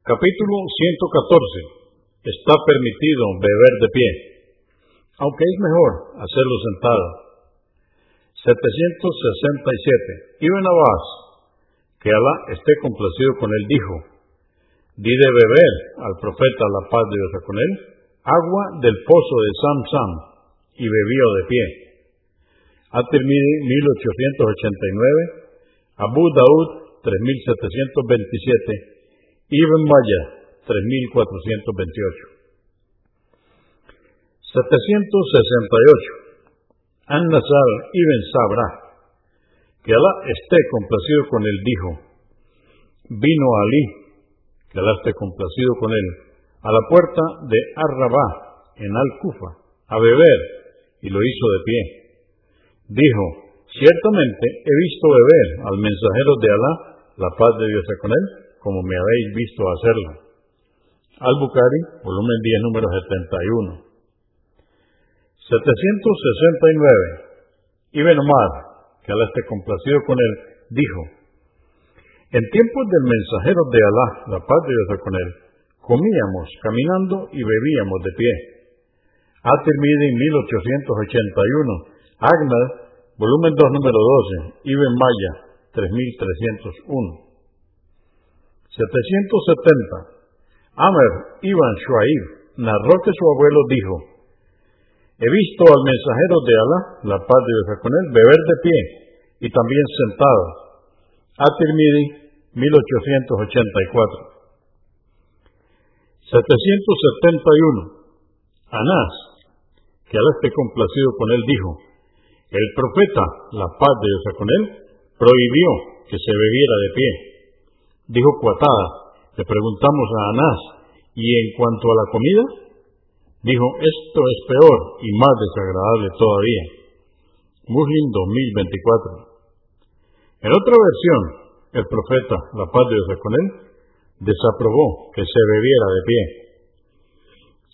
Capítulo 114. Está permitido beber de pie, aunque es mejor hacerlo sentado. 767. Ibn Abbas, que Alá esté complacido con él, dijo, di de beber al profeta la paz de Dios con él, agua del pozo de Sam Sam, y bebió de pie. At-Tirmidhi 1889, Abu Daud 3727, Ibn Maya, 3428. 768. An-Nasar Ibn Sabra, que Alá esté complacido con él, dijo, vino Ali, que Alá esté complacido con él, a la puerta de Arrabá, en Al-Kufa, a beber, y lo hizo de pie. Dijo, ciertamente he visto beber al mensajero de Alá, la paz de Dios con él, como me habéis visto hacerlo. Al-Bukhari, volumen 10, número 71. 769. Ibn Omar, que Alá esté complacido con él, dijo, en tiempos del mensajero de Alá, la paz de Dios con él, comíamos caminando y bebíamos de pie. At-Tirmidhi 1881, Ahmad, volumen 2, número 12, Ibn Maya, 3301. 770. Amer Ibn Shuaib narró que su abuelo dijo, he visto al mensajero de Alá, la paz de Dios con él, beber de pie y también sentado. At-Tirmidhi, 1884. 771. Anás, que Alá esté complacido con él, dijo, el profeta, la paz de Dios con él, prohibió que se bebiera de pie dijo Cuatada, le preguntamos a Anás, ¿y en cuanto a la comida? Dijo, esto es peor y más desagradable todavía. Muslim 2024. En otra versión, el profeta, la paz de Dios con él, desaprobó que se bebiera de pie.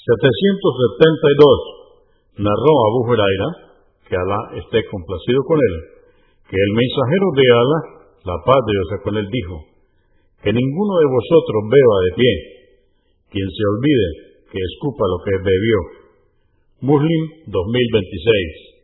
772. Narró Abu Huraira, que Alá esté complacido con él, que el mensajero de Alá, la paz de Dios con él, dijo, que ninguno de vosotros beba de pie. Quien se olvide, que escupa lo que bebió. Muslim 2026